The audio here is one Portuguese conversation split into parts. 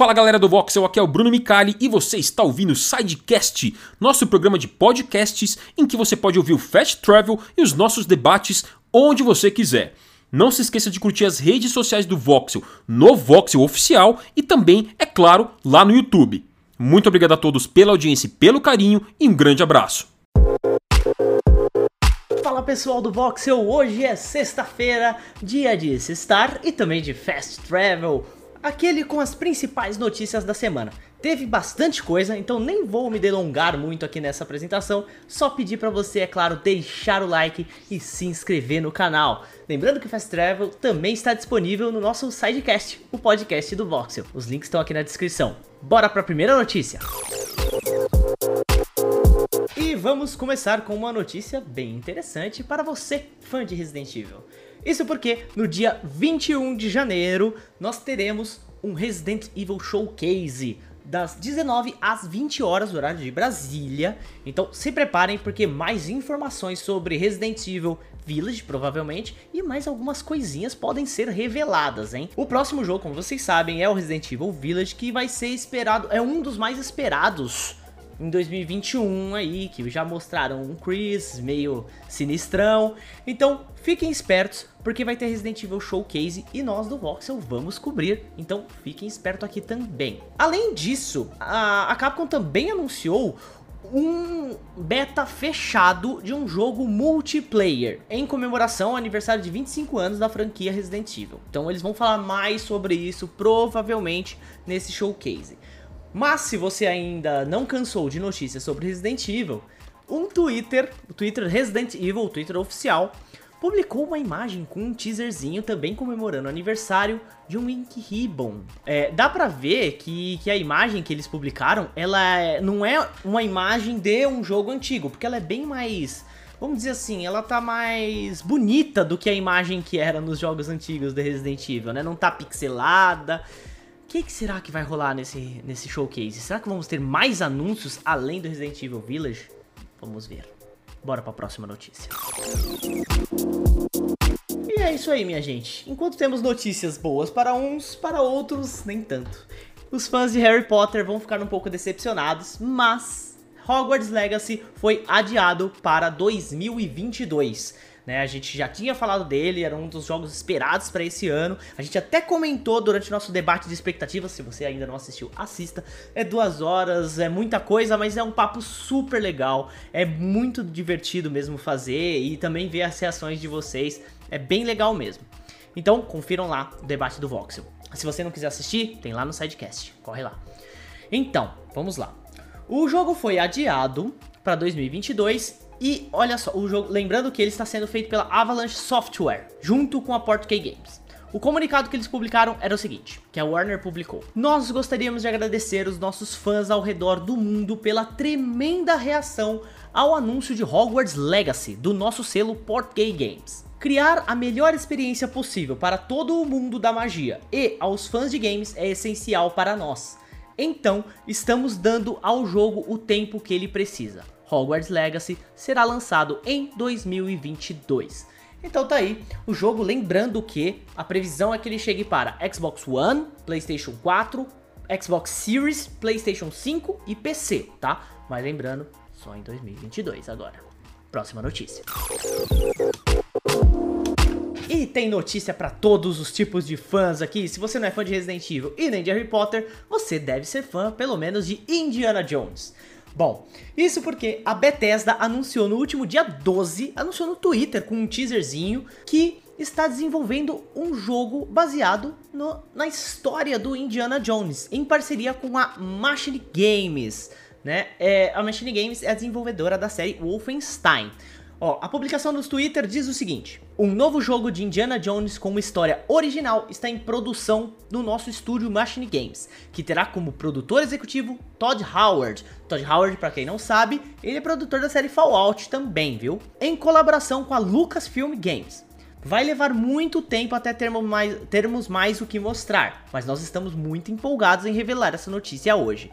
Fala galera do Voxel, aqui é o Bruno Micali e você está ouvindo o Sidecast, nosso programa de podcasts em que você pode ouvir o Fast Travel e os nossos debates onde você quiser. Não se esqueça de curtir as redes sociais do Voxel no Voxel Oficial e também, é claro, lá no YouTube. Muito obrigado a todos pela audiência e pelo carinho e um grande abraço. Fala pessoal do Voxel, hoje é sexta-feira, dia de Star e também de Fast Travel, aquele com as principais notícias da semana. Teve bastante coisa, então nem vou me delongar muito aqui nessa apresentação, só pedir para você, é claro, deixar o like e se inscrever no canal. Lembrando que o Fast Travel também está disponível no nosso sidecast, o podcast do Voxel. Os links estão aqui na descrição. Bora para a primeira notícia. E vamos começar com uma notícia bem interessante para você, fã de Resident Evil. Isso porque no dia 21 de janeiro nós teremos um Resident Evil Showcase das 19 às 20 horas, horário de Brasília. Então se preparem porque mais informações sobre Resident Evil Village, provavelmente, e mais algumas coisinhas podem ser reveladas, hein? O próximo jogo, como vocês sabem, é o Resident Evil Village, que vai ser esperado, é um dos mais esperados em 2021 aí, que já mostraram um Chris meio sinistrão. Então, fiquem espertos, porque vai ter Resident Evil Showcase e nós do Voxel vamos cobrir. Então, fiquem espertos aqui também. Além disso, a, Capcom também anunciou um beta fechado de um jogo multiplayer em comemoração ao aniversário de 25 anos da franquia Resident Evil. Então eles vão falar mais sobre isso provavelmente nesse showcase. Mas se você ainda não cansou de notícias sobre Resident Evil, um Twitter, o Twitter Resident Evil, o Twitter oficial, publicou uma imagem com um teaserzinho também comemorando o aniversário de um Ink Ribbon. É, dá pra ver que, que a imagem que eles publicaram, ela é, não é uma imagem de um jogo antigo, porque ela é bem mais... Vamos dizer assim, ela tá mais bonita do que a imagem que era nos jogos antigos de Resident Evil, né? Não tá pixelada, que, que será que vai rolar nesse, nesse showcase? Será que vamos ter mais anúncios além do Resident Evil Village? Vamos ver. Bora para a próxima notícia. E é isso aí, minha gente. Enquanto temos notícias boas para uns, para outros, nem tanto. Os fãs de Harry Potter vão ficar um pouco decepcionados, mas Hogwarts Legacy foi adiado para 2022 né? A gente já tinha falado dele, era um dos jogos esperados para esse ano. A gente até comentou durante o nosso debate de expectativas, se você ainda não assistiu, assista. É duas horas, é muita coisa, mas é um papo super legal. É muito divertido mesmo fazer e também ver as reações de vocês. É bem legal mesmo. Então, confiram lá o debate do Voxel. Se você não quiser assistir, tem lá no sidecast. Corre lá. Então, vamos lá. O jogo foi adiado para 2022 e olha só, o jogo, lembrando que ele está sendo feito pela Avalanche Software, junto com a Portkey Games. O comunicado que eles publicaram era o seguinte, que a Warner publicou. Nós gostaríamos de agradecer os nossos fãs ao redor do mundo pela tremenda reação ao anúncio de Hogwarts Legacy do nosso selo Portkey Games. Criar a melhor experiência possível para todo o mundo da magia e aos fãs de games é essencial para nós. Então, estamos dando ao jogo o tempo que ele precisa. Hogwarts Legacy será lançado em 2022. Então tá aí, o jogo lembrando que a previsão é que ele chegue para Xbox One, PlayStation 4, Xbox Series, PlayStation 5 e PC, tá? Mas lembrando, só em 2022 agora. Próxima notícia. E tem notícia para todos os tipos de fãs aqui. Se você não é fã de Resident Evil e nem de Harry Potter, você deve ser fã, pelo menos, de Indiana Jones. Bom, isso porque a Bethesda anunciou no último dia 12, anunciou no Twitter com um teaserzinho que está desenvolvendo um jogo baseado no, na história do Indiana Jones, em parceria com a Machine Games. Né? É, a Machine Games é a desenvolvedora da série Wolfenstein. Ó, a publicação do Twitter diz o seguinte: um novo jogo de Indiana Jones com uma história original está em produção no nosso estúdio Machine Games, que terá como produtor executivo Todd Howard. Todd Howard, para quem não sabe, ele é produtor da série Fallout também, viu? Em colaboração com a Lucasfilm Games. Vai levar muito tempo até termos mais, termos mais o que mostrar, mas nós estamos muito empolgados em revelar essa notícia hoje.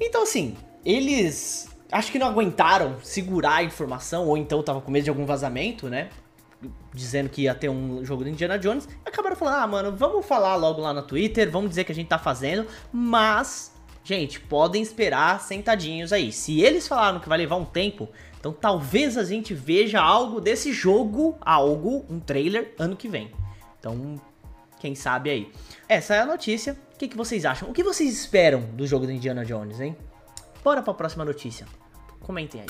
Então assim, eles acho que não aguentaram segurar a informação, ou então tava com medo de algum vazamento, né? dizendo que ia ter um jogo do Indiana Jones, acabaram falando, ah, mano, vamos falar logo lá no Twitter, vamos dizer que a gente tá fazendo, mas, gente, podem esperar sentadinhos aí. Se eles falaram que vai levar um tempo, então talvez a gente veja algo desse jogo, algo, um trailer, ano que vem. Então, quem sabe aí. Essa é a notícia. O que, que vocês acham? O que vocês esperam do jogo do Indiana Jones, hein? Bora pra próxima notícia. Comentem aí.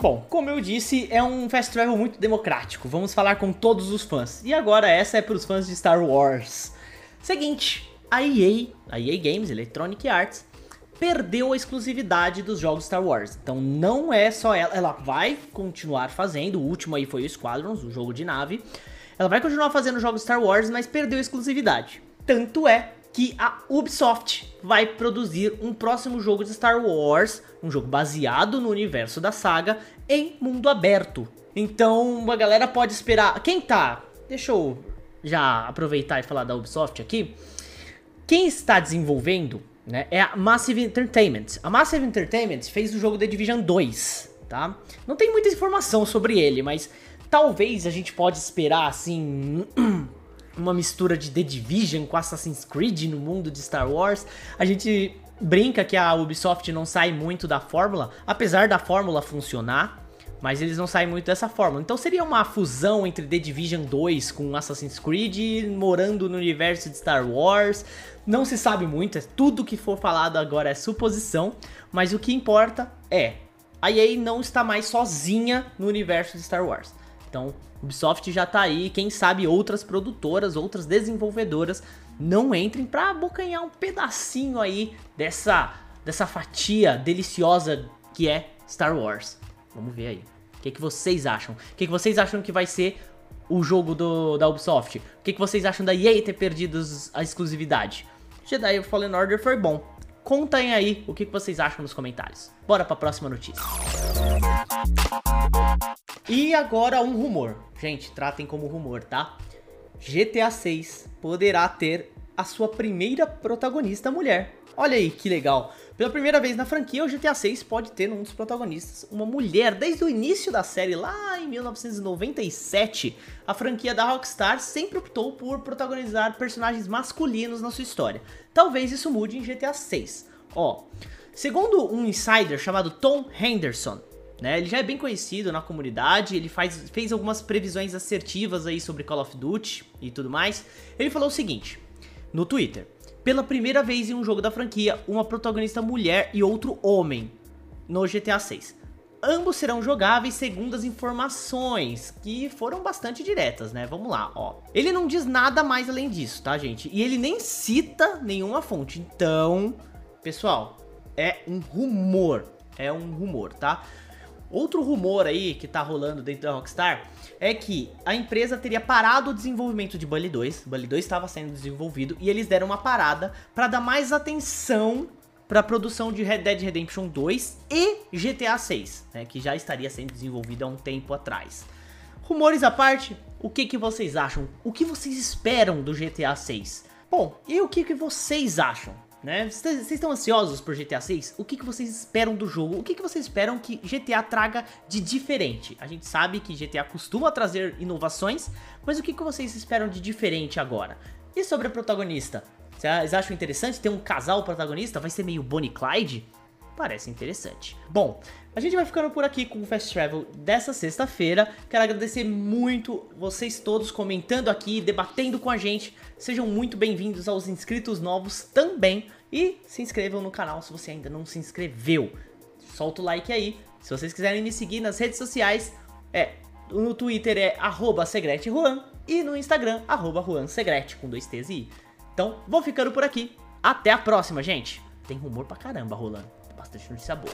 Bom, como eu disse, é um fast travel muito democrático. Vamos falar com todos os fãs. E agora essa é para os fãs de Star Wars. Seguinte, a EA, a EA Games, Electronic Arts, perdeu a exclusividade dos jogos Star Wars. Então não é só ela, ela vai continuar fazendo. O último aí foi o Squadrons, o jogo de nave. Ela vai continuar fazendo jogos Star Wars, mas perdeu a exclusividade. Tanto é que a Ubisoft vai produzir um próximo jogo de Star Wars, um jogo baseado no universo da saga, em mundo aberto. Então a galera pode esperar. Quem tá? Deixa eu já aproveitar e falar da Ubisoft aqui. Quem está desenvolvendo né, é a Massive Entertainment. A Massive Entertainment fez o jogo The Division 2, tá? Não tem muita informação sobre ele, mas talvez a gente pode esperar assim uma mistura de The Division com Assassin's Creed no mundo de Star Wars. A gente brinca que a Ubisoft não sai muito da fórmula, apesar da fórmula funcionar. Mas eles não saem muito dessa fórmula. Então seria uma fusão entre The Division 2 com Assassin's Creed, morando no universo de Star Wars. Não se sabe muito, é tudo que for falado agora é suposição. Mas o que importa é, a EA não está mais sozinha no universo de Star Wars. Então, Ubisoft já tá aí, quem sabe outras produtoras, outras desenvolvedoras não entrem para abocanhar um pedacinho aí dessa dessa fatia deliciosa que é Star Wars. Vamos ver aí. O que, que vocês acham? O que, que vocês acham que vai ser o jogo do, da Ubisoft? O que, que vocês acham da EA ter perdido a exclusividade? Jedi Fallen Order foi bom. Contem aí o que, que vocês acham nos comentários. Bora para a próxima notícia. E agora um rumor. Gente, tratem como rumor, tá? GTA 6 poderá ter a sua primeira protagonista mulher. Olha aí que legal. Pela primeira vez na franquia, o GTA 6 pode ter um dos protagonistas uma mulher. Desde o início da série, lá em 1997, a franquia da Rockstar sempre optou por protagonizar personagens masculinos na sua história. Talvez isso mude em GTA 6. Ó, segundo um insider chamado Tom Henderson, né, ele já é bem conhecido na comunidade, ele faz, fez algumas previsões assertivas aí sobre Call of Duty e tudo mais. Ele falou o seguinte no Twitter: pela primeira vez em um jogo da franquia, uma protagonista mulher e outro homem no GTA 6. Ambos serão jogáveis segundo as informações, que foram bastante diretas, né? Vamos lá, ó. Ele não diz nada mais além disso, tá, gente? E ele nem cita nenhuma fonte. Então, pessoal, é um rumor. É um rumor, tá? Outro rumor aí que tá rolando dentro da Rockstar é que a empresa teria parado o desenvolvimento de Bully 2. Bully 2 estava sendo desenvolvido e eles deram uma parada para dar mais atenção para a produção de Red Dead Redemption 2 e GTA 6, né, que já estaria sendo desenvolvido há um tempo atrás. Rumores à parte, o que, que vocês acham? O que vocês esperam do GTA 6? Bom, e o que, que vocês acham? Né? Vocês estão ansiosos por GTA 6? O que, que vocês esperam do jogo? O que, que vocês esperam que GTA traga de diferente? A gente sabe que GTA costuma trazer inovações, mas o que, que vocês esperam de diferente agora? E sobre a protagonista? Vocês acham interessante ter um casal protagonista? Vai ser meio Bonnie Clyde? Parece interessante. Bom, a gente vai ficando por aqui com o Fast Travel dessa sexta-feira. Quero agradecer muito vocês todos comentando aqui, debatendo com a gente. Sejam muito bem-vindos aos inscritos novos também. E se inscrevam no canal se você ainda não se inscreveu. Solta o like aí. Se vocês quiserem me seguir nas redes sociais, é no Twitter é arroba Juan e no Instagram, arroba Juan Segrete, com dois T's e I. Então, vou ficando por aqui. Até a próxima, gente. Tem rumor pra caramba rolando bastante notícia boa.